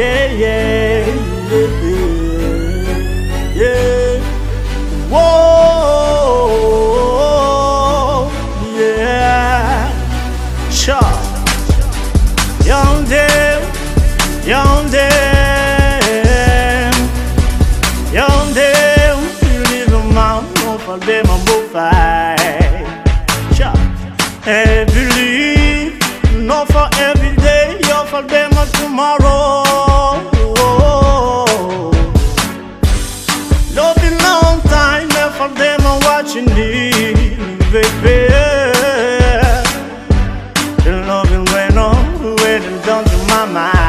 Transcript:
Yeah, yeah, yeah, yeah. Whoa, yeah. Young Dale, young Dale, you live a man, no for them, I'm fight. Sure. Hey, amar.